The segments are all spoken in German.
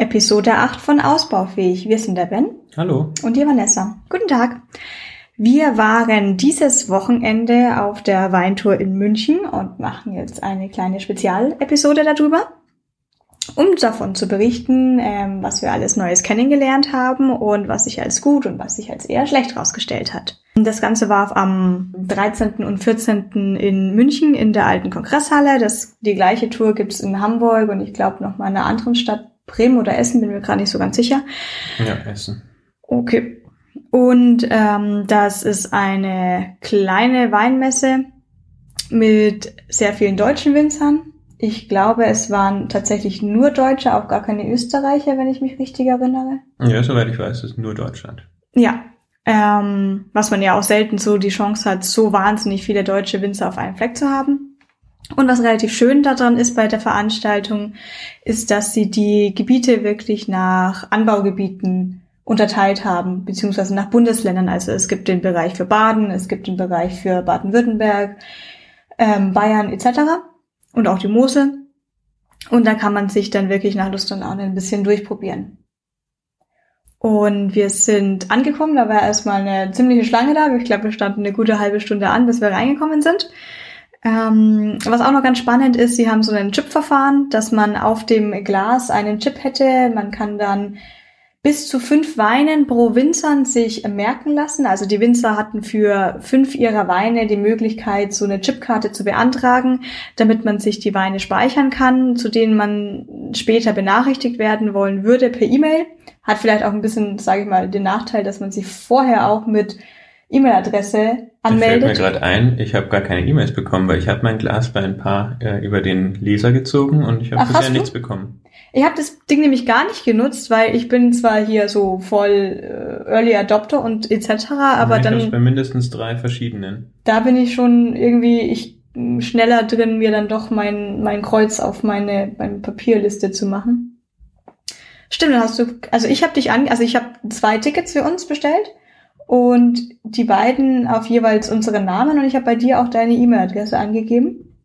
Episode 8 von Ausbaufähig. Wir sind der Ben. Hallo. Und die Vanessa. Guten Tag. Wir waren dieses Wochenende auf der Weintour in München und machen jetzt eine kleine Spezialepisode darüber, um davon zu berichten, ähm, was wir alles Neues kennengelernt haben und was sich als gut und was sich als eher schlecht rausgestellt hat. Das Ganze war am 13. und 14. in München in der alten Kongresshalle. Das, die gleiche Tour gibt's in Hamburg und ich glaube noch mal in einer anderen Stadt Bremen oder Essen, bin mir gerade nicht so ganz sicher. Ja, Essen. Okay. Und ähm, das ist eine kleine Weinmesse mit sehr vielen deutschen Winzern. Ich glaube, es waren tatsächlich nur Deutsche, auch gar keine Österreicher, wenn ich mich richtig erinnere. Ja, soweit ich weiß, ist nur Deutschland. Ja, ähm, was man ja auch selten so die Chance hat, so wahnsinnig viele deutsche Winzer auf einem Fleck zu haben. Und was relativ schön daran ist bei der Veranstaltung, ist, dass sie die Gebiete wirklich nach Anbaugebieten unterteilt haben, beziehungsweise nach Bundesländern. Also es gibt den Bereich für Baden, es gibt den Bereich für Baden-Württemberg, ähm, Bayern etc. und auch die Mosel. Und da kann man sich dann wirklich nach Lust und Laune ein bisschen durchprobieren. Und wir sind angekommen, da war erstmal eine ziemliche Schlange da. Ich glaube, wir standen eine gute halbe Stunde an, bis wir reingekommen sind. Ähm, was auch noch ganz spannend ist, sie haben so ein Chip-Verfahren, dass man auf dem Glas einen Chip hätte. Man kann dann bis zu fünf Weinen pro Winzern sich merken lassen. Also die Winzer hatten für fünf ihrer Weine die Möglichkeit, so eine Chipkarte zu beantragen, damit man sich die Weine speichern kann, zu denen man später benachrichtigt werden wollen würde per E-Mail. Hat vielleicht auch ein bisschen, sage ich mal, den Nachteil, dass man sich vorher auch mit E-Mail-Adresse anmeldet. Da fällt mir gerade ein, ich habe gar keine E-Mails bekommen, weil ich habe mein Glas bei ein paar äh, über den Leser gezogen und ich habe bisher nichts bekommen. Ich habe das Ding nämlich gar nicht genutzt, weil ich bin zwar hier so voll äh, Early Adopter und etc., aber ja, dann bei mindestens drei verschiedenen. Da bin ich schon irgendwie ich schneller drin, mir dann doch mein mein Kreuz auf meine meine Papierliste zu machen. Stimmt, dann hast du also ich habe dich an also ich habe zwei Tickets für uns bestellt und die beiden auf jeweils unsere Namen und ich habe bei dir auch deine E-Mail-Adresse angegeben.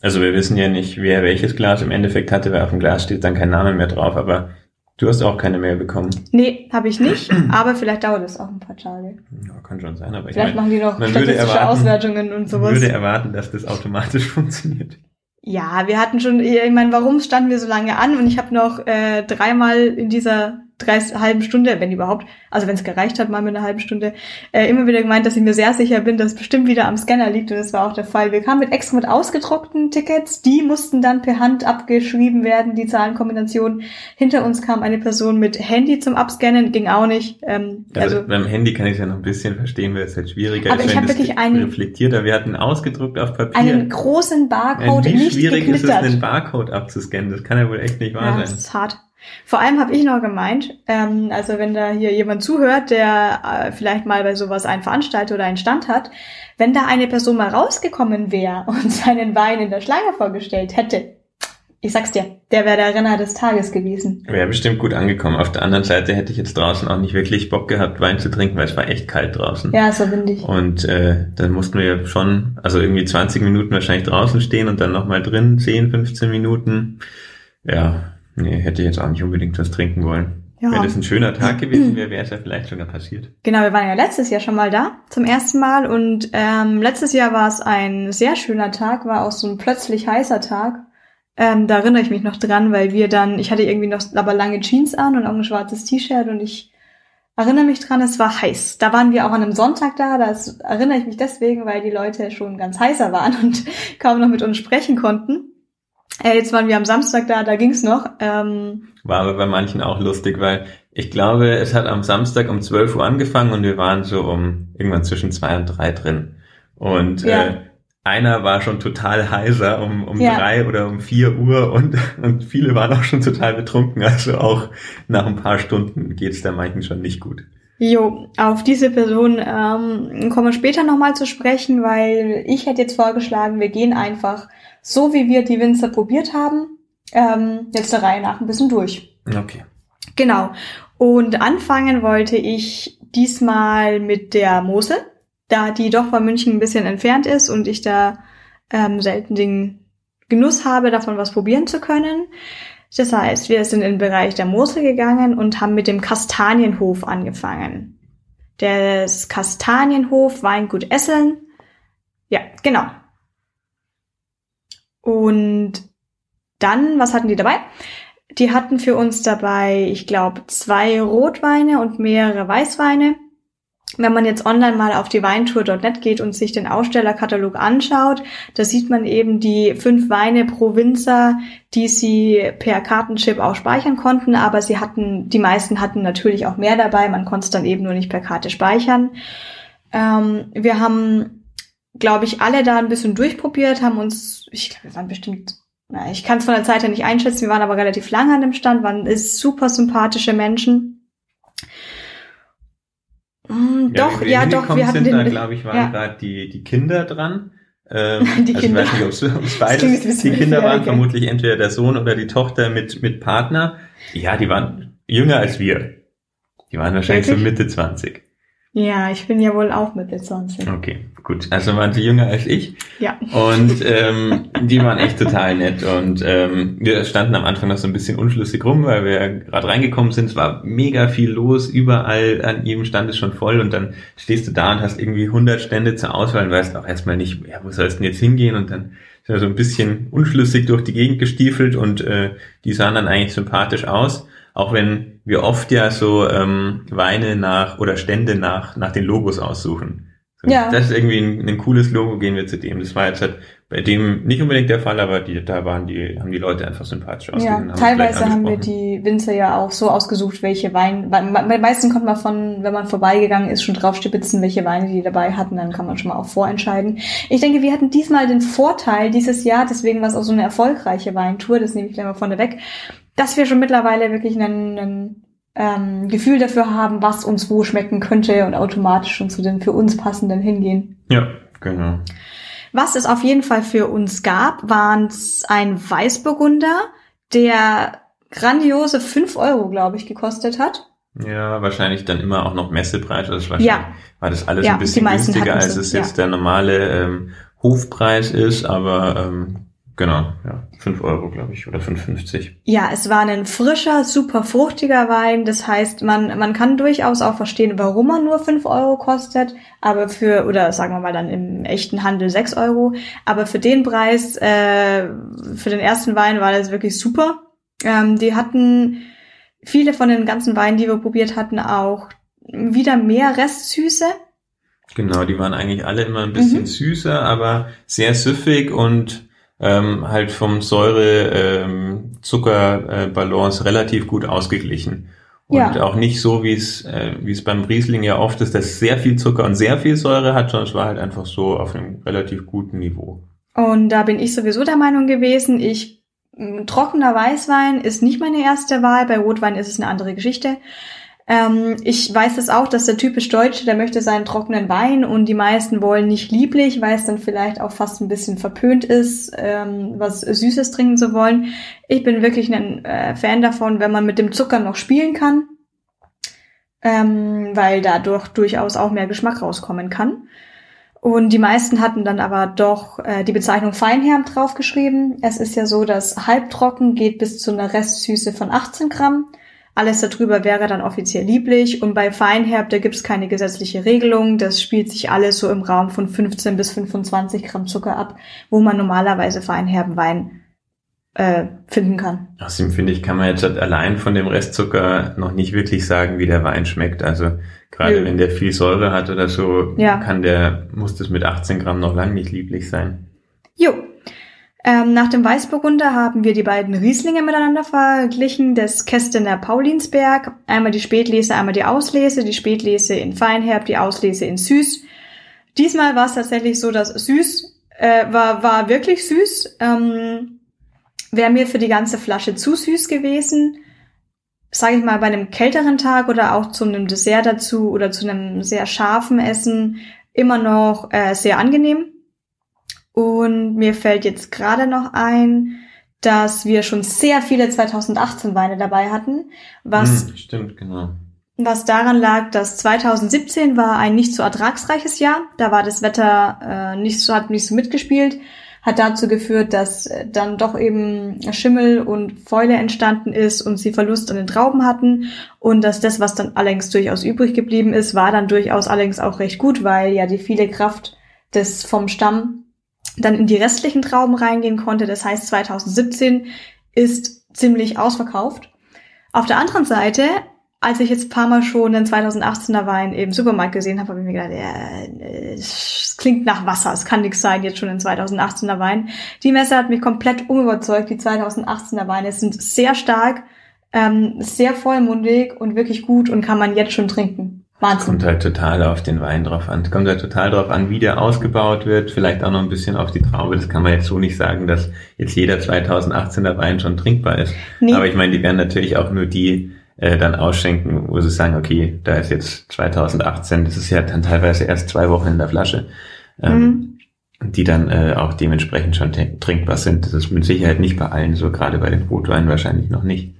Also wir wissen ja nicht, wer welches Glas im Endeffekt hatte, weil auf dem Glas steht dann kein Name mehr drauf, aber du hast auch keine Mail bekommen. Nee, habe ich nicht, aber vielleicht dauert es auch ein paar Tage. Ja, kann schon sein, aber vielleicht ich machen die noch statistische erwarten, Auswertungen und sowas. Man würde erwarten, dass das automatisch funktioniert. Ja, wir hatten schon, ich meine, warum standen wir so lange an? Und ich habe noch äh, dreimal in dieser drei halben Stunde, wenn überhaupt, also wenn es gereicht hat, mal mit einer halben Stunde, äh, immer wieder gemeint, dass ich mir sehr sicher bin, dass es bestimmt wieder am Scanner liegt und das war auch der Fall. Wir kamen mit extra mit ausgedruckten Tickets, die mussten dann per Hand abgeschrieben werden, die Zahlenkombination. Hinter uns kam eine Person mit Handy zum Abscannen, ging auch nicht. Ähm, also, also beim Handy kann ich ja noch ein bisschen verstehen, weil es halt schwieriger aber ist, ich wenn wirklich einen, reflektierter. Wir hatten ausgedruckt auf Papier. Einen großen Barcode, Wie nicht schwierig geknittert. ist es, einen Barcode abzuscannen? Das kann ja wohl echt nicht wahr ja, sein. Das ist hart. Vor allem habe ich noch gemeint, ähm, also wenn da hier jemand zuhört, der äh, vielleicht mal bei sowas einen Veranstalter oder einen Stand hat, wenn da eine Person mal rausgekommen wäre und seinen Wein in der Schlange vorgestellt hätte, ich sag's dir, der wäre der Renner des Tages gewesen. Wäre bestimmt gut angekommen. Auf der anderen Seite hätte ich jetzt draußen auch nicht wirklich Bock gehabt, Wein zu trinken, weil es war echt kalt draußen. Ja, so windig. Und äh, dann mussten wir ja schon, also irgendwie 20 Minuten wahrscheinlich draußen stehen und dann nochmal drin, 10, 15 Minuten. Ja, nee, hätte ich jetzt auch nicht unbedingt was trinken wollen. Ja. Wenn es ein schöner Tag gewesen wäre, wäre es ja vielleicht sogar passiert. Genau, wir waren ja letztes Jahr schon mal da, zum ersten Mal. Und ähm, letztes Jahr war es ein sehr schöner Tag, war auch so ein plötzlich heißer Tag. Ähm, da erinnere ich mich noch dran, weil wir dann, ich hatte irgendwie noch aber lange Jeans an und auch ein schwarzes T-Shirt und ich erinnere mich dran, es war heiß. Da waren wir auch an einem Sonntag da, das erinnere ich mich deswegen, weil die Leute schon ganz heißer waren und kaum noch mit uns sprechen konnten. Äh, jetzt waren wir am Samstag da, da ging's noch. Ähm, War aber bei manchen auch lustig, weil ich glaube, es hat am Samstag um 12 Uhr angefangen und wir waren so um irgendwann zwischen zwei und drei drin. Und ja. äh, einer war schon total heiser um, um ja. drei oder um vier Uhr und, und viele waren auch schon total betrunken. Also auch nach ein paar Stunden geht's da manchen schon nicht gut. Jo, auf diese Person ähm, kommen wir später nochmal zu sprechen, weil ich hätte jetzt vorgeschlagen, wir gehen einfach so, wie wir die Winzer probiert haben, ähm, jetzt der Reihe nach ein bisschen durch. Okay. Genau. Und anfangen wollte ich diesmal mit der Mosel da die doch von München ein bisschen entfernt ist und ich da ähm, selten den Genuss habe, davon was probieren zu können. Das heißt, wir sind in den Bereich der Mosel gegangen und haben mit dem Kastanienhof angefangen. Das Kastanienhof Weingut Esseln. Ja, genau. Und dann, was hatten die dabei? Die hatten für uns dabei, ich glaube, zwei Rotweine und mehrere Weißweine. Wenn man jetzt online mal auf die Weintour.net geht und sich den Ausstellerkatalog anschaut, da sieht man eben die fünf Weine pro Winzer, die sie per Kartenchip auch speichern konnten, aber sie hatten, die meisten hatten natürlich auch mehr dabei, man konnte es dann eben nur nicht per Karte speichern. Ähm, wir haben, glaube ich, alle da ein bisschen durchprobiert, haben uns, ich glaube, wir waren bestimmt na, ich kann es von der Zeit her nicht einschätzen, wir waren aber relativ lange an dem Stand, waren ist super sympathische Menschen. Mm, ja, doch, ja, doch, wir hatten sind den, da, glaube ich, waren ja. gerade die, die Kinder dran. Ähm, die also Kinder. Ich weiß nicht, ob es beides, die Kinder waren okay. vermutlich entweder der Sohn oder die Tochter mit, mit Partner. Ja, die waren jünger als wir. Die waren wahrscheinlich Wirklich? so Mitte 20. Ja, ich bin ja wohl auch Mitte 20. Okay, gut. Also waren sie jünger als ich. Ja. Und ähm, die waren echt total nett. Und ähm, wir standen am Anfang noch so ein bisschen unschlüssig rum, weil wir gerade reingekommen sind. Es war mega viel los. Überall an jedem Stand ist schon voll. Und dann stehst du da und hast irgendwie 100 Stände zur Auswahl und weißt auch erstmal nicht, ja, wo sollst du denn jetzt hingehen? Und dann ist er so ein bisschen unschlüssig durch die Gegend gestiefelt und äh, die sahen dann eigentlich sympathisch aus. Auch wenn wir oft ja so ähm, Weine nach oder Stände nach, nach den Logos aussuchen. So, ja. Das ist irgendwie ein, ein, cooles Logo, gehen wir zu dem. Das war jetzt halt bei dem nicht unbedingt der Fall, aber die, da waren die, haben die Leute einfach sympathisch ausgesehen. Ja, teilweise haben wir die Winzer ja auch so ausgesucht, welche Weine, bei meisten konnte man von, wenn man vorbeigegangen ist, schon drauf stibitzen, welche Weine die dabei hatten, dann kann man schon mal auch vorentscheiden. Ich denke, wir hatten diesmal den Vorteil dieses Jahr, deswegen war es auch so eine erfolgreiche Weintour, das nehme ich gleich mal vorne weg, dass wir schon mittlerweile wirklich einen ähm, Gefühl dafür haben, was uns wo schmecken könnte und automatisch schon zu den für uns passenden hingehen. Ja, genau. Was es auf jeden Fall für uns gab, waren ein Weißburgunder, der grandiose fünf Euro, glaube ich, gekostet hat. Ja, wahrscheinlich dann immer auch noch Messepreis. Also wahrscheinlich ja. war das alles ja, ein bisschen günstiger, als es jetzt ja. der normale ähm, Hofpreis ist, aber ähm, Genau, ja. fünf Euro, glaube ich, oder 5,50. Ja, es war ein frischer, super fruchtiger Wein. Das heißt, man, man kann durchaus auch verstehen, warum er nur fünf Euro kostet, aber für, oder sagen wir mal dann im echten Handel sechs Euro. Aber für den Preis, äh, für den ersten Wein war das wirklich super. Ähm, die hatten viele von den ganzen Weinen, die wir probiert hatten, auch wieder mehr Restsüße. Genau, die waren eigentlich alle immer ein bisschen mhm. süßer, aber sehr süffig und ähm, halt vom Säure-Zucker-Balance ähm, relativ gut ausgeglichen. Und ja. auch nicht so, wie es, äh, wie es beim Riesling ja oft ist, dass sehr viel Zucker und sehr viel Säure hat, sondern es war halt einfach so auf einem relativ guten Niveau. Und da bin ich sowieso der Meinung gewesen, ich trockener Weißwein ist nicht meine erste Wahl, bei Rotwein ist es eine andere Geschichte. Ähm, ich weiß es auch, dass der typisch Deutsche, der möchte seinen trockenen Wein und die meisten wollen nicht lieblich, weil es dann vielleicht auch fast ein bisschen verpönt ist, ähm, was Süßes trinken zu wollen. Ich bin wirklich ein äh, Fan davon, wenn man mit dem Zucker noch spielen kann, ähm, weil dadurch durchaus auch mehr Geschmack rauskommen kann. Und die meisten hatten dann aber doch äh, die Bezeichnung Feinherb draufgeschrieben. Es ist ja so, dass halbtrocken geht bis zu einer Restsüße von 18 Gramm alles darüber wäre dann offiziell lieblich und bei Feinherb, da gibt es keine gesetzliche Regelung. Das spielt sich alles so im Raum von 15 bis 25 Gramm Zucker ab, wo man normalerweise feinherben Wein äh, finden kann. Außerdem finde ich, kann man jetzt halt allein von dem Restzucker noch nicht wirklich sagen, wie der Wein schmeckt. Also gerade ja. wenn der viel Säure hat oder so, ja. kann der, muss das mit 18 Gramm noch lang nicht lieblich sein. Jo, ähm, nach dem Weißburgunder haben wir die beiden Rieslinge miteinander verglichen, das Kästener Paulinsberg, einmal die Spätlese, einmal die Auslese, die Spätlese in Feinherb, die Auslese in Süß. Diesmal war es tatsächlich so, dass Süß äh, war, war wirklich süß. Ähm, Wäre mir für die ganze Flasche zu süß gewesen, sage ich mal, bei einem kälteren Tag oder auch zu einem Dessert dazu oder zu einem sehr scharfen Essen immer noch äh, sehr angenehm. Und mir fällt jetzt gerade noch ein, dass wir schon sehr viele 2018 Weine dabei hatten, was hm, stimmt genau. Was daran lag, dass 2017 war ein nicht so ertragsreiches Jahr. Da war das Wetter äh, nicht so hat nicht so mitgespielt. hat dazu geführt, dass äh, dann doch eben Schimmel und Fäule entstanden ist und sie Verlust an den Trauben hatten und dass das, was dann allerdings durchaus übrig geblieben ist, war dann durchaus allerdings auch recht gut, weil ja die viele Kraft des vom Stamm dann in die restlichen Trauben reingehen konnte. Das heißt, 2017 ist ziemlich ausverkauft. Auf der anderen Seite als ich jetzt ein paar Mal schon den 2018er Wein im Supermarkt gesehen habe, habe ich mir gedacht, ja, es klingt nach Wasser, es kann nichts sein, jetzt schon den 2018er Wein. Die Messe hat mich komplett umüberzeugt. Die 2018er Weine sind sehr stark, ähm, sehr vollmundig und wirklich gut und kann man jetzt schon trinken. Wahnsinn. Kommt halt total auf den Wein drauf an. Kommt halt total drauf an, wie der ausgebaut wird. Vielleicht auch noch ein bisschen auf die Traube. Das kann man jetzt so nicht sagen, dass jetzt jeder 2018er Wein schon trinkbar ist. Nee. Aber ich meine, die werden natürlich auch nur die äh, dann ausschenken, wo sie sagen, okay, da ist jetzt 2018, das ist ja dann teilweise erst zwei Wochen in der Flasche, ähm, mhm. die dann äh, auch dementsprechend schon trinkbar sind. Das ist mit Sicherheit nicht bei allen so, gerade bei den Rotweinen wahrscheinlich noch nicht.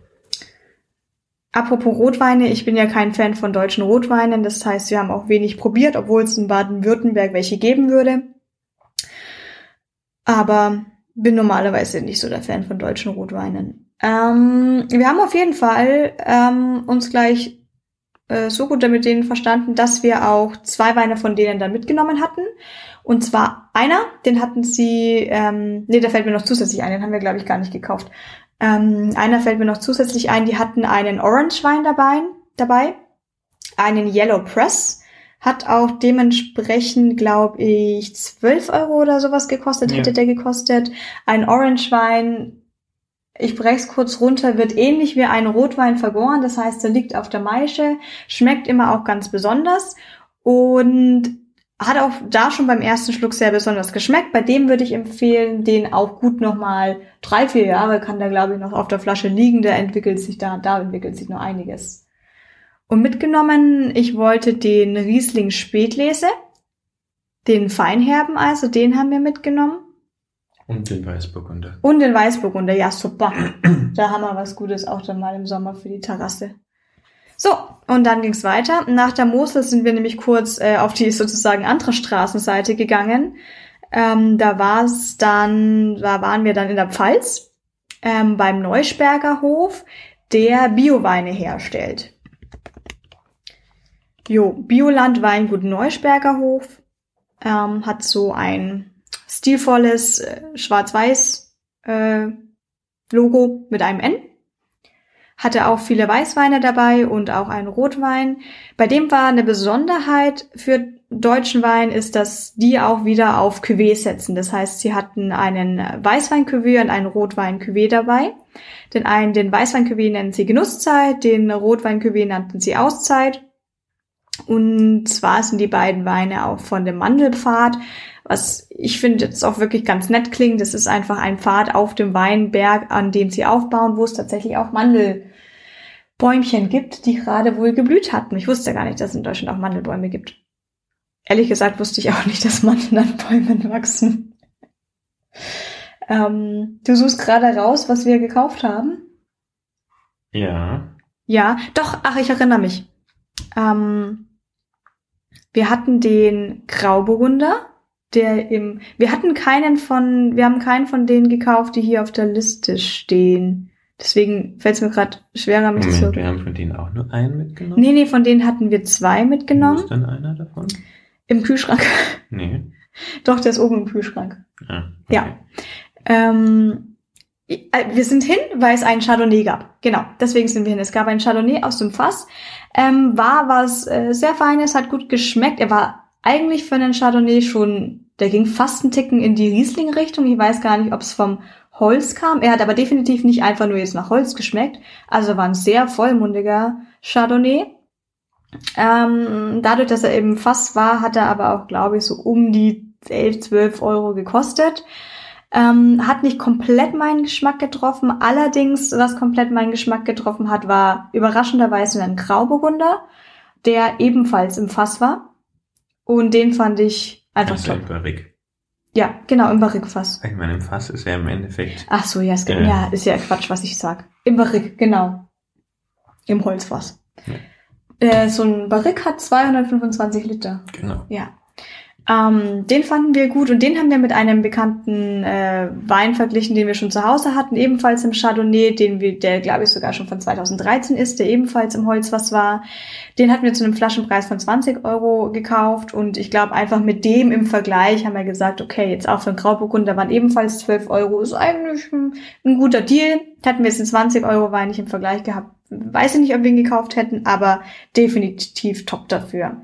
Apropos Rotweine, ich bin ja kein Fan von deutschen Rotweinen, das heißt, wir haben auch wenig probiert, obwohl es in Baden-Württemberg welche geben würde. Aber bin normalerweise nicht so der Fan von deutschen Rotweinen. Ähm, wir haben auf jeden Fall ähm, uns gleich äh, so gut damit denen verstanden, dass wir auch zwei Weine von denen dann mitgenommen hatten. Und zwar einer, den hatten sie, ähm, nee, der fällt mir noch zusätzlich ein, den haben wir, glaube ich, gar nicht gekauft. Ähm, einer fällt mir noch zusätzlich ein, die hatten einen Orange-Wein dabei, dabei, einen Yellow Press, hat auch dementsprechend, glaube ich, 12 Euro oder sowas gekostet, ja. hätte der gekostet. Ein Orange-Wein ich brech's kurz runter, wird ähnlich wie ein Rotwein vergoren. Das heißt, er liegt auf der Maische, schmeckt immer auch ganz besonders und hat auch da schon beim ersten Schluck sehr besonders geschmeckt. Bei dem würde ich empfehlen, den auch gut nochmal drei, vier Jahre kann der, glaube ich, noch auf der Flasche liegen. Der entwickelt sich da, da entwickelt sich noch einiges. Und mitgenommen, ich wollte den Riesling Spätlese, den Feinherben also, den haben wir mitgenommen. Und den Weißburgunder. Und den Weißburgunder, ja super. da haben wir was Gutes auch dann mal im Sommer für die Terrasse. So, und dann ging's weiter. Nach der Mosel sind wir nämlich kurz äh, auf die sozusagen andere Straßenseite gegangen. Ähm, da war's dann, da waren wir dann in der Pfalz ähm, beim Neusperger Hof, der Bioweine herstellt. Jo, Bioland Weingut Neusperger Hof ähm, hat so ein stilvolles äh, Schwarz-Weiß äh, Logo mit einem N. Hatte auch viele Weißweine dabei und auch einen Rotwein. Bei dem war eine Besonderheit für deutschen Wein ist, dass die auch wieder auf Cuvée setzen. Das heißt, sie hatten einen Weißwein-Cuvée und einen Rotwein-Cuvée dabei. Den einen, den Weißwein-Cuvée nennen sie Genusszeit, den Rotwein-Cuvée nannten sie Auszeit. Und zwar sind die beiden Weine auch von dem Mandelpfad was ich finde jetzt auch wirklich ganz nett klingt. Das ist einfach ein Pfad auf dem Weinberg, an dem sie aufbauen, wo es tatsächlich auch Mandelbäumchen gibt, die gerade wohl geblüht hatten. Ich wusste gar nicht, dass es in Deutschland auch Mandelbäume gibt. Ehrlich gesagt wusste ich auch nicht, dass Mandeln an Bäumen wachsen. Ähm, du suchst gerade raus, was wir gekauft haben. Ja. Ja, doch, ach, ich erinnere mich. Ähm, wir hatten den Grauburgunder der im, wir hatten keinen von, wir haben keinen von denen gekauft, die hier auf der Liste stehen. Deswegen fällt es mir gerade schwerer, mich Moment, zu. Wir haben von denen auch nur einen mitgenommen? Nee, nee, von denen hatten wir zwei mitgenommen. Wo ist denn einer davon? Im Kühlschrank. Nee. Doch, der ist oben im Kühlschrank. Ah, okay. Ja. Ähm, äh, wir sind hin, weil es einen Chardonnay gab. Genau, deswegen sind wir hin. Es gab einen Chardonnay aus dem Fass. Ähm, war was äh, sehr Feines, hat gut geschmeckt. Er war eigentlich für einen Chardonnay schon der ging fast einen Ticken in die Riesling-Richtung. Ich weiß gar nicht, ob es vom Holz kam. Er hat aber definitiv nicht einfach nur jetzt nach Holz geschmeckt. Also war ein sehr vollmundiger Chardonnay. Ähm, dadurch, dass er eben Fass war, hat er aber auch, glaube ich, so um die 11, 12 Euro gekostet. Ähm, hat nicht komplett meinen Geschmack getroffen. Allerdings, was komplett meinen Geschmack getroffen hat, war überraschenderweise ein Grauburgunder, der ebenfalls im Fass war. Und den fand ich Einfach also top. Barrique. Ja, genau, im Barrique-Fass. Ich meine, im Fass ist ja im Endeffekt. Ach so, ja, es äh, ja, ist ja Quatsch, was ich sag. Im Barrique, genau. Im Holzfass. Ja. Äh, so ein Barrique hat 225 Liter. Genau. Ja. Ähm, den fanden wir gut und den haben wir mit einem bekannten äh, Wein verglichen, den wir schon zu Hause hatten, ebenfalls im Chardonnay, den wir, der glaube ich sogar schon von 2013 ist, der ebenfalls im Holz was war. Den hatten wir zu einem Flaschenpreis von 20 Euro gekauft und ich glaube einfach mit dem im Vergleich haben wir gesagt, okay, jetzt auch für einen Grauburgunder waren ebenfalls 12 Euro, ist eigentlich ein, ein guter Deal. Hätten wir jetzt einen 20 Euro Wein nicht im Vergleich gehabt, weiß ich nicht, ob wir ihn gekauft hätten, aber definitiv top dafür.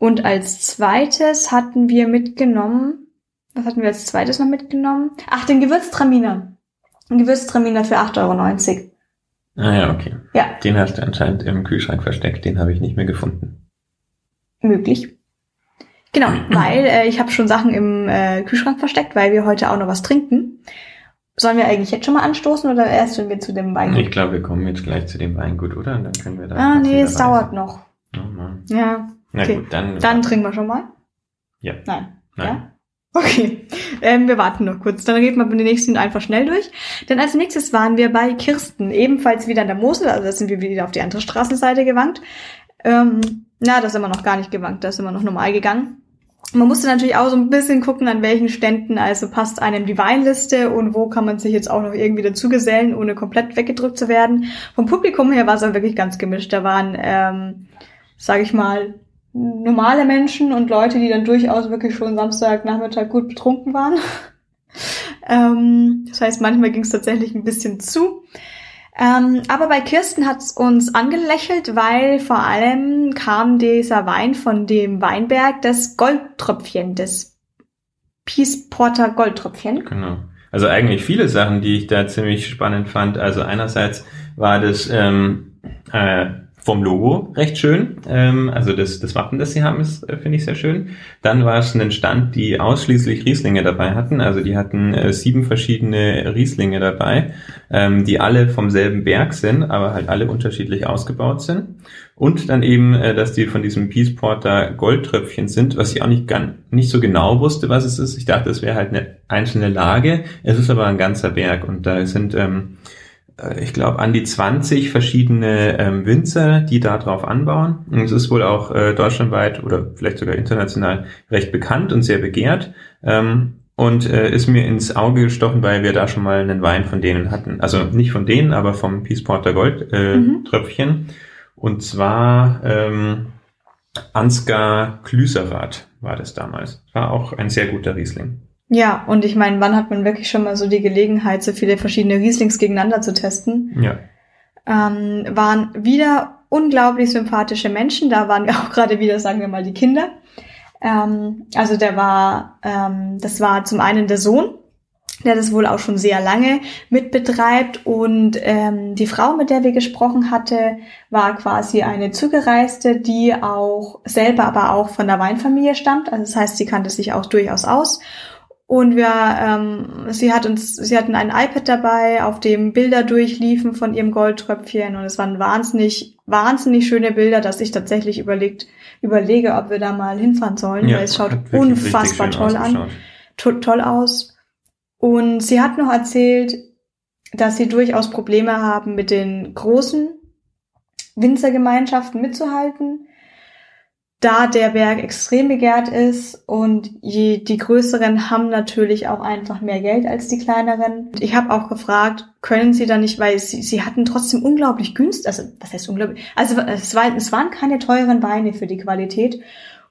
Und als zweites hatten wir mitgenommen, was hatten wir als zweites noch mitgenommen? Ach, den Gewürztraminer. Ein Gewürztraminer für 8,90 Euro. Ah ja, okay. Ja. Den hast du anscheinend im Kühlschrank versteckt, den habe ich nicht mehr gefunden. Möglich. Genau, weil äh, ich habe schon Sachen im äh, Kühlschrank versteckt, weil wir heute auch noch was trinken. Sollen wir eigentlich jetzt schon mal anstoßen oder erst, wenn wir zu dem Weingut? Ich glaube, wir kommen jetzt gleich zu dem Weingut, oder? Und dann können wir da. Ah, nee, es dauert noch. Oh Mann. Ja. Na Okay. gut, dann. Dann trinken wir schon mal. Ja. Nein. Nein. Ja? Okay. Ähm, wir warten noch kurz. Dann reden wir mit den nächsten einfach schnell durch. Denn als nächstes waren wir bei Kirsten, ebenfalls wieder an der Mosel. Also da sind wir wieder auf die andere Straßenseite gewankt. Ähm, na, das sind wir noch gar nicht gewankt. Das sind wir noch normal gegangen. Man musste natürlich auch so ein bisschen gucken, an welchen Ständen also passt einem die Weinliste und wo kann man sich jetzt auch noch irgendwie dazugesellen, ohne komplett weggedrückt zu werden. Vom Publikum her war es auch wirklich ganz gemischt. Da waren, ähm, sage ich mal, normale Menschen und Leute, die dann durchaus wirklich schon Samstagnachmittag gut betrunken waren. ähm, das heißt, manchmal ging es tatsächlich ein bisschen zu. Ähm, aber bei Kirsten hat es uns angelächelt, weil vor allem kam dieser Wein von dem Weinberg das Goldtröpfchen, das Peace Porter Goldtröpfchen. Genau. Also eigentlich viele Sachen, die ich da ziemlich spannend fand. Also einerseits war das ähm, äh, vom Logo recht schön. Ähm, also das, das Wappen, das sie haben, ist, äh, finde ich sehr schön. Dann war es ein Stand, die ausschließlich Rieslinge dabei hatten. Also die hatten äh, sieben verschiedene Rieslinge dabei, ähm, die alle vom selben Berg sind, aber halt alle unterschiedlich ausgebaut sind. Und dann eben, äh, dass die von diesem Peace Porter Goldtröpfchen sind, was ich auch nicht ganz, nicht so genau wusste, was es ist. Ich dachte, es wäre halt eine einzelne Lage. Es ist aber ein ganzer Berg und da sind ähm, äh, ich glaube, an die 20 verschiedene ähm, Winzer, die da drauf anbauen. Und es ist wohl auch äh, deutschlandweit oder vielleicht sogar international recht bekannt und sehr begehrt. Ähm, und äh, ist mir ins Auge gestochen, weil wir da schon mal einen Wein von denen hatten. Also nicht von denen, aber vom Peace Porter Gold äh, Mhm. Tröpfchen. Und zwar ähm, Ansgar Klüserath war das damals. War auch ein sehr guter Riesling. Ja, und ich meine, wann hat man wirklich schon mal so die Gelegenheit, so viele verschiedene Rieslings gegeneinander zu testen? Ja. ähm, waren wieder unglaublich sympathische Menschen. Da waren wir auch gerade wieder, sagen wir mal, die Kinder. Ähm, also der war, ähm, das war zum einen der Sohn, der das wohl auch schon sehr lange mitbetreibt und ähm, die Frau, mit der wir gesprochen hatte, war quasi eine Zugereiste, die auch selber aber auch von der Weinfamilie stammt. Also das heißt, sie kannte sich auch durchaus aus. Und wir, ähm, sie hat uns, sie hatten ein iPad dabei, auf dem Bilder durchliefen von ihrem Goldtröpfchen. Und es waren wahnsinnig, wahnsinnig schöne Bilder, dass ich tatsächlich überlegt, überlege, ob wir da mal hinfahren sollen, weil es schaut unfassbar toll an. to toll aus. Und sie hat noch erzählt, dass sie durchaus Probleme haben, mit den großen Winzergemeinschaften mitzuhalten, da der Berg extrem begehrt ist und je, die größeren haben natürlich auch einfach mehr Geld als die kleineren. Ich habe auch gefragt, können sie da nicht, weil sie, sie hatten trotzdem unglaublich günstig, also was heißt unglaublich, also es, war, es waren keine teuren Weine für die Qualität.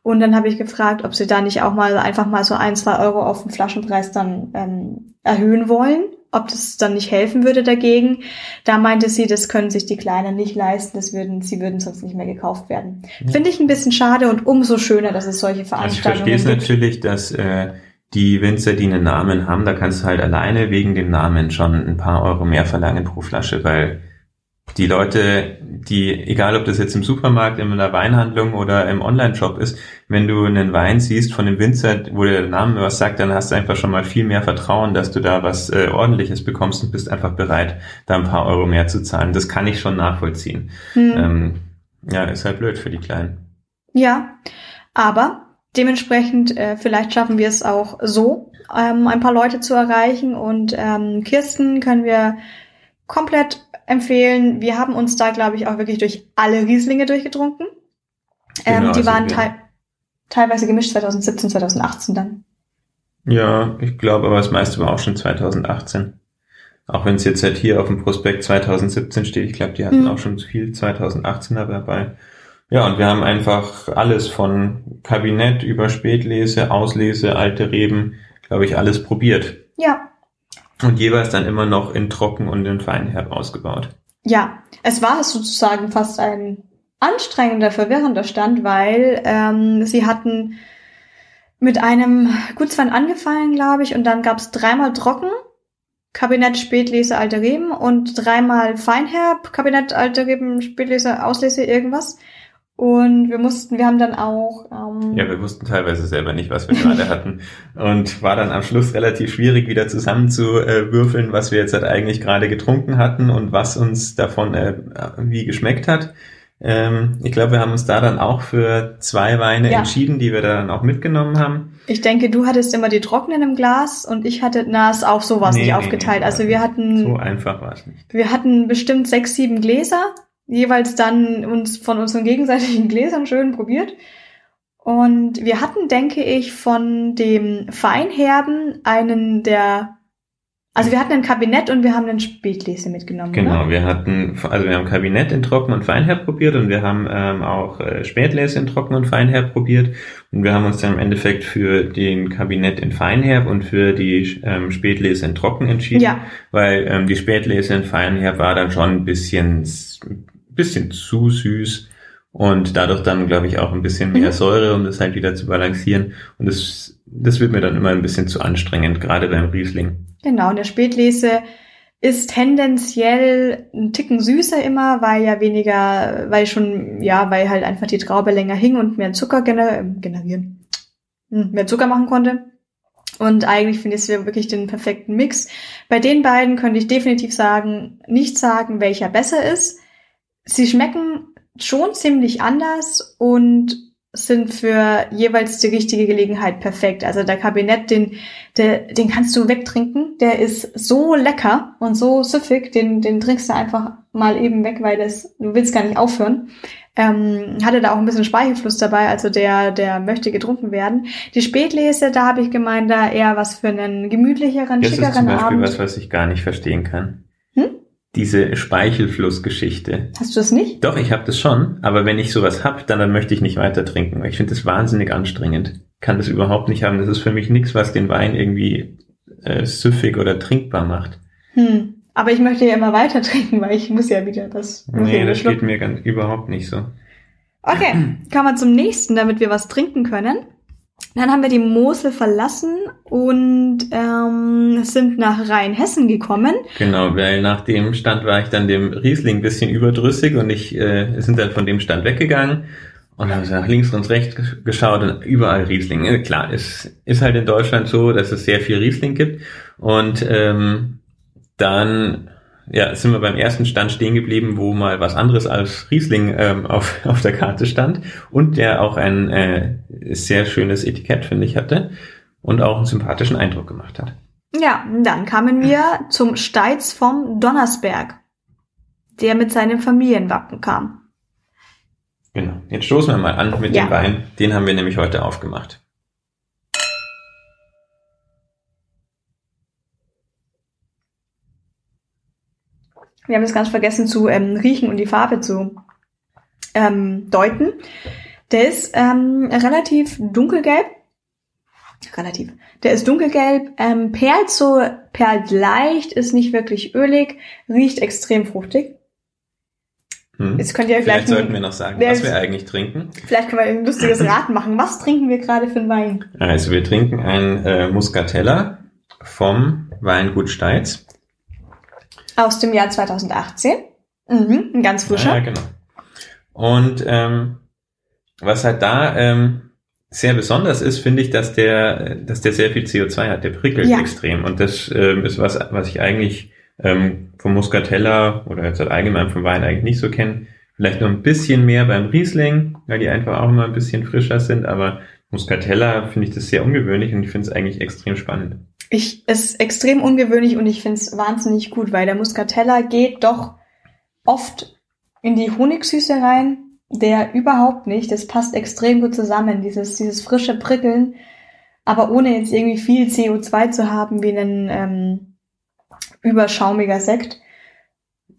Und dann habe ich gefragt, ob sie da nicht auch mal einfach mal so ein, zwei Euro auf den Flaschenpreis dann ähm, erhöhen wollen, ob das dann nicht helfen würde dagegen. Da meinte sie, das können sich die Kleinen nicht leisten, das würden, sie würden sonst nicht mehr gekauft werden. Ja. Finde ich ein bisschen schade und umso schöner, dass es solche Also ich Veranstaltungen verstehe es gibt. natürlich, dass äh, die Winzer, die einen Namen haben, da kannst du halt alleine wegen dem Namen schon ein paar Euro mehr verlangen pro Flasche, weil die Leute, die, egal ob das jetzt im Supermarkt, in einer Weinhandlung oder im Online-Shop ist, wenn du einen Wein siehst von dem Winzer, wo der Name was sagt, dann hast du einfach schon mal viel mehr Vertrauen, dass du da was äh, ordentliches bekommst und bist einfach bereit, da ein paar Euro mehr zu zahlen. Das kann ich schon nachvollziehen. Hm. Ähm, ja, ist halt blöd für die Kleinen. Ja, aber dementsprechend äh, vielleicht schaffen wir es auch so, ähm, ein paar Leute zu erreichen. Und ähm, Kirsten können wir komplett empfehlen. Wir haben uns da, glaube ich, auch wirklich durch alle Rieslinge durchgetrunken. Ähm, Genau, die also waren wir- teil teilweise gemischt 2017, 2018 dann. Ja, ich glaube, aber das meiste war auch schon 2018. Auch wenn es jetzt halt hier auf dem Prospekt 2017 steht, ich glaube, die hatten mhm. auch schon viel 2018er dabei. Ja, und wir haben einfach alles von Kabinett über Spätlese, Auslese, alte Reben, glaube ich, alles probiert. Ja. Und jeweils dann immer noch in Trocken und in Feinherb ausgebaut. Ja, es war sozusagen fast ein anstrengender, verwirrender Stand, weil ähm, sie hatten mit einem Gutswein angefangen, glaube ich, und dann gab es dreimal trocken, Kabinett Spätlese Alte Reben und dreimal Feinherb, Kabinett Alte Reben, Spätlese, Auslese, irgendwas. Und wir mussten, wir haben dann auch. Ähm, ja, wir wussten teilweise selber nicht, was wir gerade hatten. Und war dann am Schluss relativ schwierig, wieder zusammenzuwürfeln, was wir jetzt halt eigentlich gerade getrunken hatten und was uns davon äh, wie geschmeckt hat. Ähm, ich glaube, wir haben uns da dann auch für zwei Weine ja. entschieden, die wir dann auch mitgenommen haben. Ich denke, du hattest immer die trockenen im Glas und ich hatte, na, ist auch sowas nee, nicht nee, aufgeteilt. Nee, also wir hatten. So einfach war es nicht. Wir hatten bestimmt sechs, sieben Gläser jeweils dann uns von unseren gegenseitigen Gläsern schön probiert. Und wir hatten, denke ich, von dem Feinherben einen der also wir hatten ein Kabinett und wir haben einen Spätlese mitgenommen. Genau, oder? wir hatten, also wir haben Kabinett in Trocken und Feinherb probiert und wir haben ähm, auch äh, Spätlese in Trocken und Feinherb probiert und wir haben uns dann im Endeffekt für den Kabinett in Feinherb und für die ähm, Spätlese in Trocken entschieden, ja. weil ähm, die Spätlese in Feinherb war dann schon ein bisschen bisschen zu süß und dadurch dann, glaube ich, auch ein bisschen mehr mhm. Säure, um das halt wieder zu balancieren. Und das, das wird mir dann immer ein bisschen zu anstrengend, gerade beim Riesling. Genau, und der Spätlese ist tendenziell ein Ticken süßer immer, weil ja weniger, weil schon, ja, weil halt einfach die Traube länger hing und mehr Zucker gener generieren, hm, mehr Zucker machen konnte. Und eigentlich finde ich es wirklich den perfekten Mix. Bei den beiden könnte ich definitiv sagen, nicht sagen, welcher besser ist sie schmecken schon ziemlich anders und sind für jeweils die richtige Gelegenheit perfekt. Also der Kabinett, den, der, den kannst du wegtrinken. Der ist so lecker und so süffig, den, den trinkst du einfach mal eben weg, weil das, du willst gar nicht aufhören. Ähm, hatte da auch ein bisschen Speichelfluss dabei, also der, der möchte getrunken werden. Die Spätlese, da habe ich gemeint, da eher was für einen gemütlicheren, das schickeren Abend. Das ist zum Beispiel Abend. was, was ich gar nicht verstehen kann diese Speichelflussgeschichte. Hast du das nicht? Doch, ich habe das schon, aber wenn ich sowas hab, dann, dann möchte ich nicht weiter trinken, ich finde das wahnsinnig anstrengend. Kann das überhaupt nicht haben. Das ist für mich nichts, was den Wein irgendwie äh, süffig oder trinkbar macht. Hm. Aber ich möchte ja immer weiter trinken, weil ich muss ja wieder das. Nee, das geht mir ganz überhaupt nicht so. Okay, kommen wir zum nächsten, damit wir was trinken können. Dann haben wir die Mosel verlassen und ähm, sind nach Rheinhessen gekommen. Genau, weil nach dem Stand war ich dann dem Riesling ein bisschen überdrüssig und ich äh, sind dann von dem Stand weggegangen und haben nach links und rechts geschaut und überall Riesling. Ja, klar, es ist halt in Deutschland so, dass es sehr viel Riesling gibt und ähm, dann ja, sind wir beim ersten Stand stehen geblieben, wo mal was anderes als Riesling ähm, auf, auf der Karte stand und der auch ein äh, sehr schönes Etikett, finde ich, hatte und auch einen sympathischen Eindruck gemacht hat. Ja, dann kamen wir zum Steiz vom Donnersberg, der mit seinem Familienwappen kam. Genau. Jetzt stoßen wir mal an mit ja. dem Wein. Den haben wir nämlich heute aufgemacht. Wir haben es ganz vergessen zu ähm, riechen und die Farbe zu ähm, deuten. Der ist ähm, relativ dunkelgelb. Relativ. Der ist dunkelgelb, ähm, perlt so, perlt leicht, ist nicht wirklich ölig, riecht extrem fruchtig. Hm. Jetzt könnt ihr vielleicht sollten wir noch sagen, was wir eigentlich trinken. Vielleicht können wir ein lustiges Rat machen. Was trinken wir gerade für einen Wein? Also wir trinken ein äh, Muscatella vom Weingut Steitz. Aus dem Jahr 2018. Mhm, ein ganz frischer. Ja, genau. Und ähm, was halt da ähm, sehr besonders ist, finde ich, dass der, dass der sehr viel CO2 hat. Der prickelt ja. extrem. Und das ähm, ist was, was ich eigentlich ähm, vom Muscatella oder jetzt halt allgemein vom Wein eigentlich nicht so kenne. Vielleicht noch ein bisschen mehr beim Riesling, weil die einfach auch immer ein bisschen frischer sind. Aber Muscatella finde ich das sehr ungewöhnlich und ich finde es eigentlich extrem spannend. Ich ist extrem ungewöhnlich und ich finde es wahnsinnig gut, weil der Muscatella geht doch oft in die Honigsüße rein der überhaupt nicht. Das passt extrem gut zusammen, dieses, dieses frische Prickeln, aber ohne jetzt irgendwie viel CO2 zu haben, wie ein ähm, überschaumiger Sekt.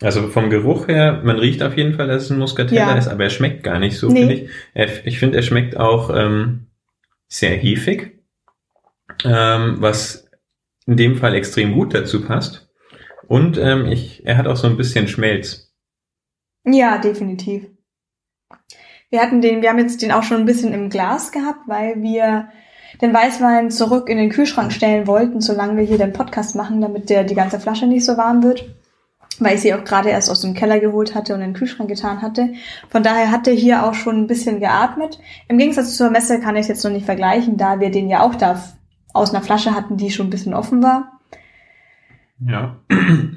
Also vom Geruch her, man riecht auf jeden Fall, dass es ein Muscatella ja. ist, aber er schmeckt gar nicht so, nee. finde ich. Er, ich finde, er schmeckt auch ähm, sehr hefig, ähm, was in dem Fall extrem gut dazu passt. Und ähm, ich, er hat auch so ein bisschen Schmelz. Ja, definitiv. Wir hatten den, wir haben jetzt den auch schon ein bisschen im Glas gehabt, weil wir den Weißwein zurück in den Kühlschrank stellen wollten, solange wir hier den Podcast machen, damit der die ganze Flasche nicht so warm wird weil ich sie auch gerade erst aus dem Keller geholt hatte und in den Kühlschrank getan hatte. Von daher hat er hier auch schon ein bisschen geatmet. Im Gegensatz zur Messe kann ich es jetzt noch nicht vergleichen, da wir den ja auch da aus einer Flasche hatten, die schon ein bisschen offen war. Ja.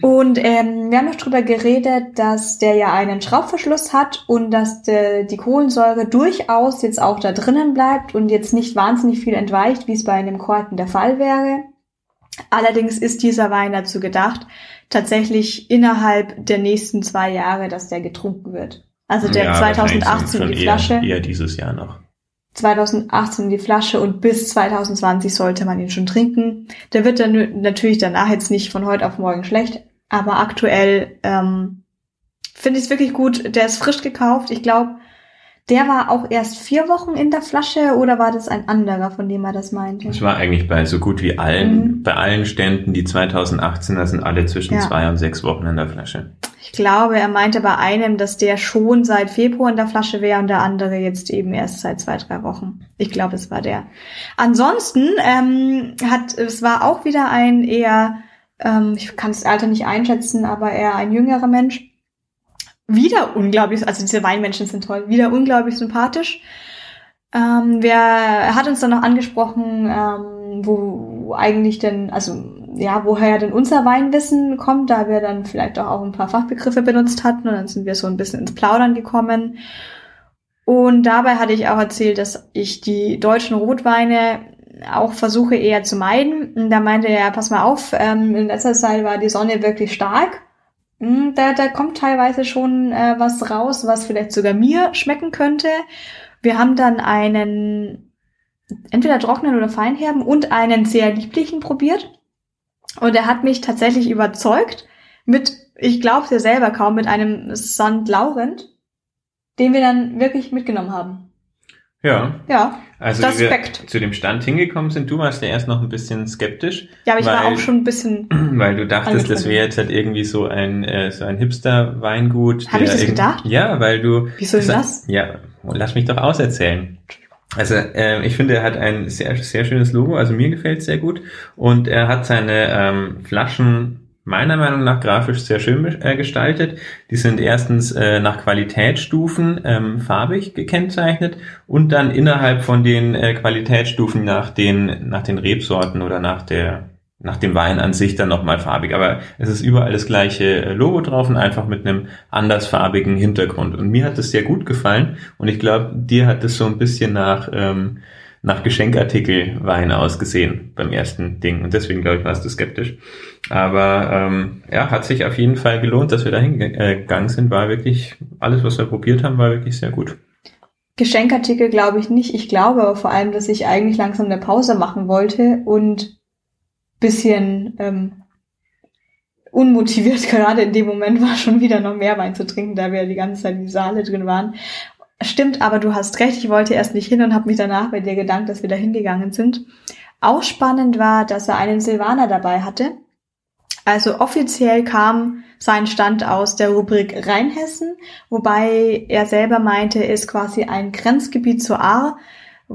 Und ähm, wir haben noch drüber geredet, dass der ja einen Schraubverschluss hat und dass de, die Kohlensäure durchaus jetzt auch da drinnen bleibt und jetzt nicht wahnsinnig viel entweicht, wie es bei einem Korken der Fall wäre. Allerdings ist dieser Wein dazu gedacht, tatsächlich innerhalb der nächsten zwei Jahre, dass der getrunken wird. Also der ja, 2018 die Flasche. Eher dieses Jahr noch. 2018 die Flasche und bis 2020 sollte man ihn schon trinken. Der wird dann natürlich danach jetzt nicht von heute auf morgen schlecht, aber aktuell ähm, finde ich es wirklich gut. Der ist frisch gekauft. Ich glaube, der war auch erst vier Wochen in der Flasche oder war das ein anderer, von dem er das meinte? Es war eigentlich bei so gut wie allen, mhm. bei allen Ständen, die 2018er sind alle zwischen ja. zwei und sechs Wochen in der Flasche. Ich glaube, er meinte bei einem, dass der schon seit Februar in der Flasche wäre und der andere jetzt eben erst seit zwei, drei Wochen. Ich glaube, es war der. Ansonsten ähm, hat es war auch wieder ein eher, ähm, ich kann das Alter nicht einschätzen, aber eher ein jüngerer Mensch wieder unglaublich, also diese Weinmenschen sind toll, wieder unglaublich sympathisch. Ähm, wer hat uns dann noch angesprochen, ähm, wo eigentlich denn, also ja, woher denn unser Weinwissen kommt, da wir dann vielleicht auch, auch ein paar Fachbegriffe benutzt hatten und dann sind wir so ein bisschen ins Plaudern gekommen. Und dabei hatte ich auch erzählt, dass ich die deutschen Rotweine auch versuche eher zu meiden. Und da meinte er, pass mal auf, ähm, in letzter Zeit war die Sonne wirklich stark hm, da, da kommt teilweise schon äh, was raus, was vielleicht sogar mir schmecken könnte. Wir haben dann einen entweder trockenen oder feinherben und einen sehr lieblichen probiert. Und er hat mich tatsächlich überzeugt mit, ich glaube ja selber kaum, mit einem St. Laurent, den wir dann wirklich mitgenommen haben. Ja. Ja. Also Respekt. wir zu dem Stand hingekommen sind, du warst ja erst noch ein bisschen skeptisch. Ja, aber ich weil, war auch schon ein bisschen. Weil du dachtest, das wäre jetzt halt irgendwie so ein äh, so ein Hipster-Weingut. Habe ich das gedacht? Ja, weil du. Wieso denn das? Ja, lass mich doch auserzählen. Also äh, ich finde, er hat ein sehr sehr schönes Logo. Also mir gefällt es sehr gut und er hat seine ähm, Flaschen meiner Meinung nach grafisch sehr schön äh, gestaltet. Die sind erstens äh, nach Qualitätsstufen ähm, farbig gekennzeichnet und dann innerhalb von den äh, Qualitätsstufen nach den, nach den Rebsorten oder nach der nach dem Wein an sich dann nochmal farbig. Aber es ist überall das gleiche äh, Logo drauf und einfach mit einem andersfarbigen Hintergrund. Und mir hat das sehr gut gefallen und ich glaube, dir hat es so ein bisschen nach ähm, nach Geschenkartikelwein ausgesehen beim ersten Ding. Und deswegen, glaube ich, warst du skeptisch. Aber ähm, ja, hat sich auf jeden Fall gelohnt, dass wir da hingegangen sind. War wirklich, alles, was wir probiert haben, war wirklich sehr gut. Geschenkartikel glaube ich nicht. Ich glaube aber vor allem, dass ich eigentlich langsam eine Pause machen wollte und bisschen ähm, unmotiviert gerade in dem Moment war, schon wieder noch mehr Wein zu trinken, da wir die ganze Zeit in die Saale drin waren. Stimmt, aber du hast recht, ich wollte erst nicht hin und habe mich danach bei dir gedankt, dass wir da hingegangen sind. Auch spannend war, dass er einen Silvaner dabei hatte. Also offiziell kam sein Stand aus der Rubrik Rheinhessen, wobei er selber meinte, ist quasi ein Grenzgebiet zur Ahr,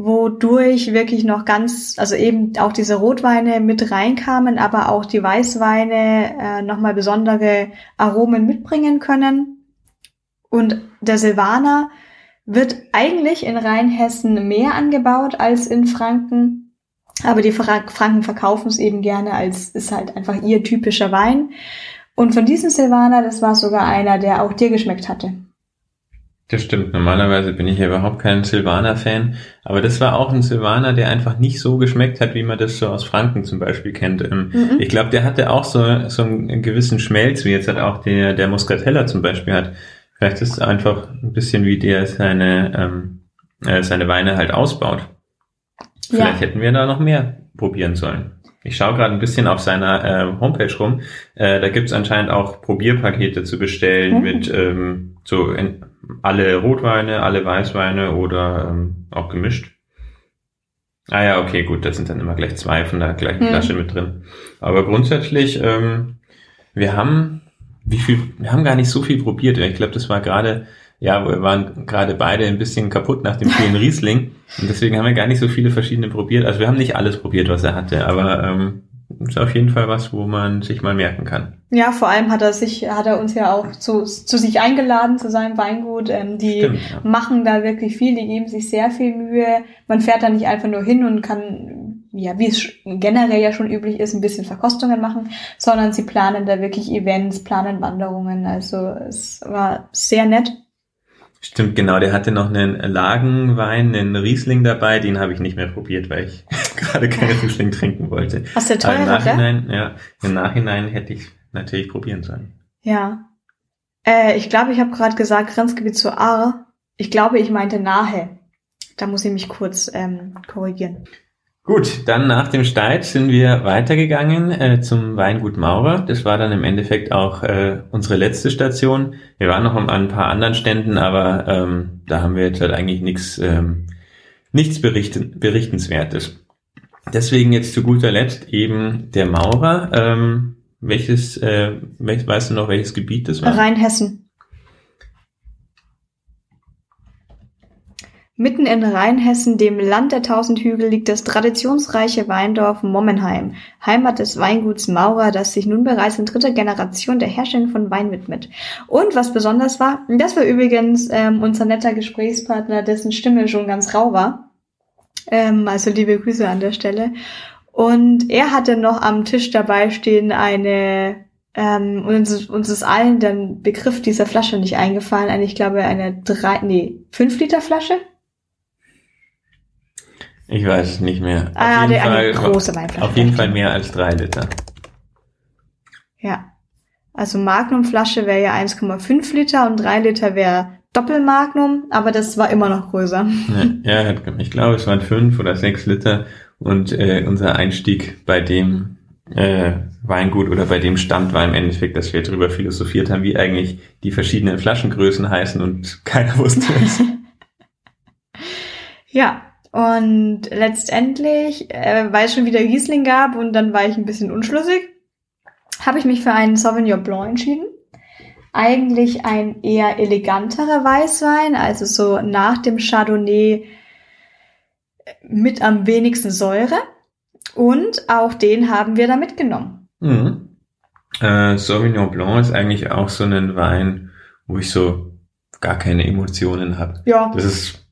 wodurch wirklich noch ganz, also eben auch diese Rotweine mit reinkamen, aber auch die Weißweine äh, nochmal besondere Aromen mitbringen können. Und der Silvaner wird eigentlich in Rheinhessen mehr angebaut als in Franken. Aber die Franken verkaufen es eben gerne als, ist halt einfach ihr typischer Wein. Und von diesem Silvaner, das war sogar einer, der auch dir geschmeckt hatte. Das stimmt. Normalerweise bin ich ja überhaupt kein Silvaner-Fan. Aber das war auch ein Silvaner, der einfach nicht so geschmeckt hat, wie man das so aus Franken zum Beispiel kennt. Ähm, mhm. Ich glaube, der hatte auch so, so einen gewissen Schmelz, wie jetzt halt auch der, der Muscatella zum Beispiel hat. Vielleicht ist es einfach ein bisschen, wie der seine, ähm, äh, seine Weine halt ausbaut. Vielleicht ja. hätten wir da noch mehr probieren sollen. Ich schaue gerade ein bisschen auf seiner äh, Homepage rum. Äh, da gibt es anscheinend auch Probierpakete zu bestellen mhm. mit ähm, so in, alle Rotweine, alle Weißweine oder ähm, auch gemischt. Ah ja, okay, gut, da sind dann immer gleich zwei von der gleichen mhm. Flasche mit drin. Aber grundsätzlich, ähm, wir haben, wie viel, wir haben gar nicht so viel probiert. Ich glaube, das war gerade ja, wir waren gerade beide ein bisschen kaputt nach dem vielen Riesling. Und deswegen haben wir gar nicht so viele verschiedene probiert. Also wir haben nicht alles probiert, was er hatte, aber ähm, ist auf jeden Fall was, wo man sich mal merken kann. Ja, vor allem hat er sich, hat er uns ja auch zu, zu sich eingeladen, zu seinem Weingut. Ähm, die Stimmt, ja. machen da wirklich viel, die geben sich sehr viel Mühe. Man fährt da nicht einfach nur hin und kann, ja, wie es generell ja schon üblich ist, ein bisschen Verkostungen machen, sondern sie planen da wirklich Events, planen Wanderungen. Also es war sehr nett. Stimmt, genau. Der hatte noch einen Lagenwein, einen Riesling dabei. Den habe ich nicht mehr probiert, weil ich gerade keinen Riesling trinken wollte. Was der teure, Im Nachhinein, ja, im Nachhinein hätte ich natürlich probieren sollen. Ja. Äh, ich glaube, ich habe gerade gesagt Grenzgebiet zu Aar. Ich glaube, ich meinte nahe. Da muss ich mich kurz ähm, korrigieren. Gut, dann nach dem Steit sind wir weitergegangen äh, zum Weingut Maurer. Das war dann im Endeffekt auch äh, unsere letzte Station. Wir waren noch an ein paar anderen Ständen, aber ähm, da haben wir jetzt halt eigentlich nichts ähm, nichts berichten, berichtenswertes. Deswegen jetzt zu guter Letzt eben der Maurer. Ähm, welches, äh, welches, weißt du noch, welches Gebiet das war? Rheinhessen. Mitten in Rheinhessen, dem Land der tausend Hügel, liegt das traditionsreiche Weindorf Mommenheim, Heimat des Weinguts Maurer, das sich nun bereits in dritter Generation der Herstellung von Wein widmet. Und was besonders war, das war übrigens ähm, unser netter Gesprächspartner, dessen Stimme schon ganz rau war. Ähm, also liebe Grüße an der Stelle. Und er hatte noch am Tisch dabei stehen eine ähm, uns, uns ist allen der Begriff dieser Flasche nicht eingefallen. Eine, ich glaube, eine drei, nee, fünf Liter Flasche. Ich weiß es nicht mehr. Ah, auf jeden Fall, eine große Weinflasche. Auf jeden Fall mehr als drei Liter. Ja. Also Magnumflasche wäre ja 1,5 Liter und drei Liter wäre Doppelmagnum, aber das war immer noch größer. Ja, ja ich glaube, es waren fünf oder sechs Liter und äh, unser Einstieg bei dem äh, Weingut oder bei dem Stand war im Endeffekt, dass wir darüber philosophiert haben, wie eigentlich die verschiedenen Flaschengrößen heißen und keiner wusste es. ja, und letztendlich, äh, weil es schon wieder Riesling gab und dann war ich ein bisschen unschlüssig, habe ich mich für einen Sauvignon Blanc entschieden. Eigentlich ein eher eleganterer Weißwein, also so nach dem Chardonnay mit am wenigsten Säure. Und auch den haben wir da mitgenommen. Mhm. Äh, Sauvignon Blanc ist eigentlich auch so ein Wein, wo ich so gar keine Emotionen habe. Ja. Das ist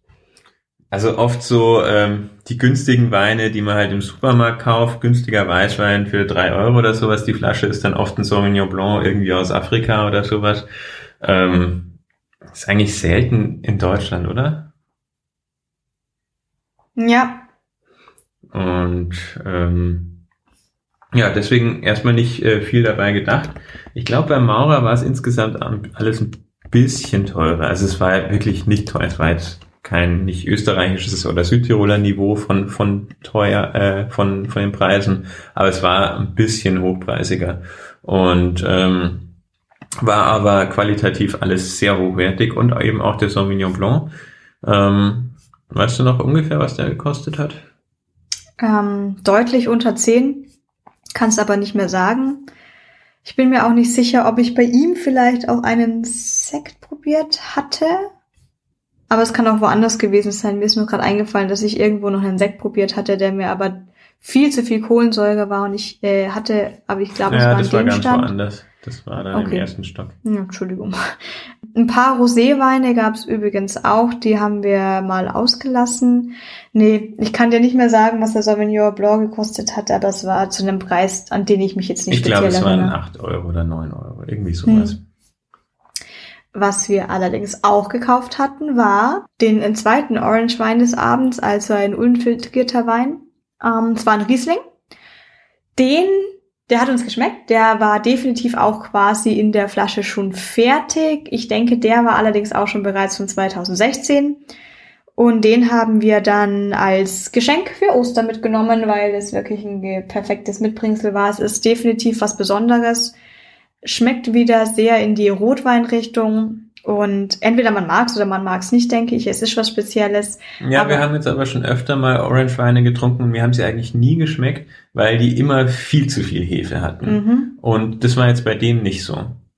also oft so ähm, die günstigen Weine, die man halt im Supermarkt kauft, günstiger Weißwein für drei Euro oder sowas. Die Flasche ist dann oft ein Sauvignon Blanc irgendwie aus Afrika oder sowas. Ähm, ist eigentlich selten in Deutschland, oder? Ja. Und ähm, ja, deswegen erstmal nicht äh, viel dabei gedacht. Ich glaube, beim Maurer war es insgesamt alles ein bisschen teurer. Also es war wirklich nicht teuer. Es war jetzt kein nicht österreichisches oder Südtiroler Niveau von von teuer äh, von von den Preisen, aber es war ein bisschen hochpreisiger und ähm, war aber qualitativ alles sehr hochwertig und eben auch der Sauvignon Blanc. Ähm, weißt du noch ungefähr, was der gekostet hat? Ähm, deutlich unter 10, kannst aber nicht mehr sagen. Ich bin mir auch nicht sicher, ob ich bei ihm vielleicht auch einen Sekt probiert hatte. Aber es kann auch woanders gewesen sein. Mir ist nur gerade eingefallen, dass ich irgendwo noch einen Sekt probiert hatte, der mir aber viel zu viel Kohlensäure war und ich äh, hatte, aber ich glaube, ja, es war das war ganz Stand. woanders. Das war dann Okay. im ersten Stock. Ja, Entschuldigung. Ein paar Roséweine gab es übrigens auch, die haben wir mal ausgelassen. Nee, ich kann dir nicht mehr sagen, was der Sauvignon Blanc gekostet hat, aber es war zu einem Preis, an den ich mich jetzt nicht Ich glaube, speziell es waren erinnere. acht Euro oder neun Euro, irgendwie sowas. Hm. Was wir allerdings auch gekauft hatten, war den zweiten Orange Wein des Abends, also ein unfiltrierter Wein. Ähm, es war ein Riesling. Den Der hat uns geschmeckt. Der war definitiv auch quasi in der Flasche schon fertig. Ich denke, der war allerdings auch schon bereits von 2016. Und den haben wir dann als Geschenk für Ostern mitgenommen, weil es wirklich ein perfektes Mitbringsel war. Es ist definitiv was Besonderes. Schmeckt wieder sehr in die Rotweinrichtung. Und entweder man mag es oder man mag es nicht, denke ich. Es ist was Spezielles. Ja, aber wir haben jetzt aber schon öfter mal Orange-Weine getrunken und mir haben sie eigentlich nie geschmeckt, weil die immer viel zu viel Hefe hatten. Mhm. Und das war jetzt bei dem nicht so.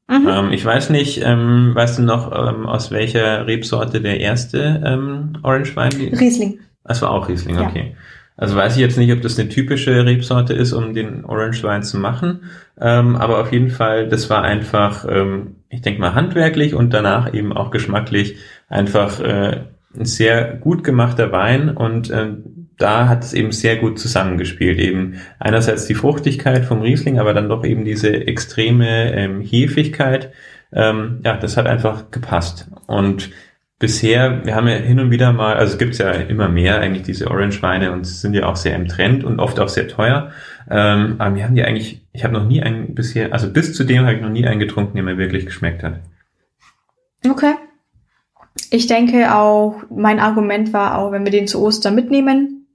Mhm. Ähm, ich weiß nicht, ähm, weißt du noch, ähm, aus welcher Rebsorte der erste ähm, Orange-Wein? Riesling. Das war auch Riesling, okay. Ja. Also weiß ich jetzt nicht, ob das eine typische Rebsorte ist, um den Orange Wein zu machen. Ähm, aber auf jeden Fall, das war einfach, ähm, ich denke mal, handwerklich und danach eben auch geschmacklich einfach äh, ein sehr gut gemachter Wein und äh, da hat es eben sehr gut zusammengespielt. Eben einerseits die Fruchtigkeit vom Riesling, aber dann doch eben diese extreme ähm, Hefigkeit. Ähm, ja, das hat einfach gepasst. Und bisher, wir haben ja hin und wieder mal, also es gibt ja immer mehr eigentlich diese Orange-Weine und sind ja auch sehr im Trend und oft auch sehr teuer. Ähm, aber wir haben die eigentlich, ich habe noch nie einen bisher, also bis zu dem habe ich noch nie einen getrunken, der mir wirklich geschmeckt hat. Okay. Ich denke auch, mein Argument war auch, wenn wir den zu Ostern mitnehmen,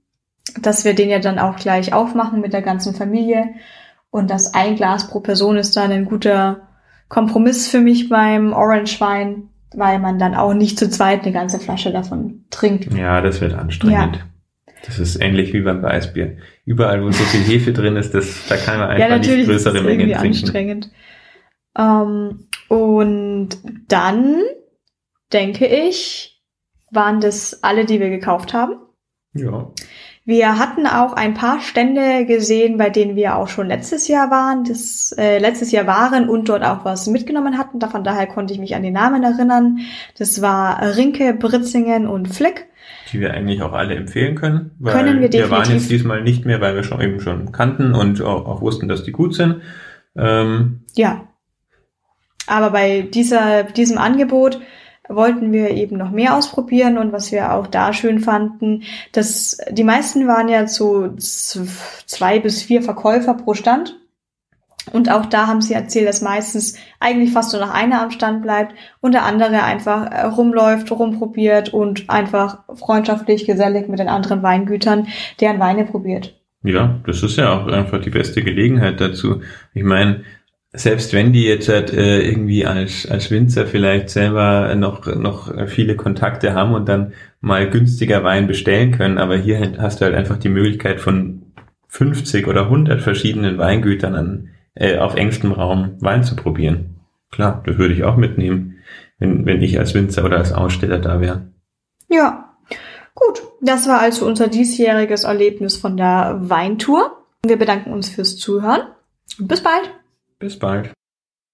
dass wir den ja dann auch gleich aufmachen mit der ganzen Familie und das ein Glas pro Person ist dann ein guter Kompromiss für mich beim Orange Wein, weil man dann auch nicht zu zweit eine ganze Flasche davon trinkt. Ja, das wird anstrengend. Ja. Das ist ähnlich wie beim Weißbier. Überall, wo so viel Hefe drin ist, das, da kann man einfach ja, nicht größere ist Mengen trinken. Anstrengend. Ähm, und dann denke ich, waren das alle, die wir gekauft haben. Ja. Wir hatten auch ein paar Stände gesehen, bei denen wir auch schon letztes Jahr waren, das äh, letztes Jahr waren und dort auch was mitgenommen hatten. Davon daher konnte ich mich an die Namen erinnern. Das war Rinke, Britzingen und Flick. Die wir eigentlich auch alle empfehlen können. Weil können wir definitiv. Wir waren jetzt diesmal nicht mehr, weil wir schon eben schon kannten und auch, auch wussten, dass die gut sind. Ähm, ja. Aber bei dieser, diesem Angebot wollten wir eben noch mehr ausprobieren und was wir auch da schön fanden, dass die meisten waren ja zu zwei bis vier Verkäufer pro Stand. Und auch da haben sie erzählt, dass meistens eigentlich fast nur noch einer am Stand bleibt und der andere einfach äh, rumläuft, rumprobiert und einfach freundschaftlich, gesellig mit den anderen Weingütern deren Weine probiert. Ja, das ist ja auch einfach die beste Gelegenheit dazu. Ich meine, selbst wenn die jetzt halt, äh, irgendwie als, als Winzer vielleicht selber noch, noch viele Kontakte haben und dann mal günstiger Wein bestellen können, aber hier hast du halt einfach die Möglichkeit von 50 oder 100 verschiedenen Weingütern an, äh, auf engstem Raum Wein zu probieren. Klar, das würde ich auch mitnehmen, wenn, wenn ich als Winzer oder als Aussteller da wäre. Ja, gut. Das war also unser diesjähriges Erlebnis von der Weintour. Wir bedanken uns fürs Zuhören. Bis bald. Bis bald.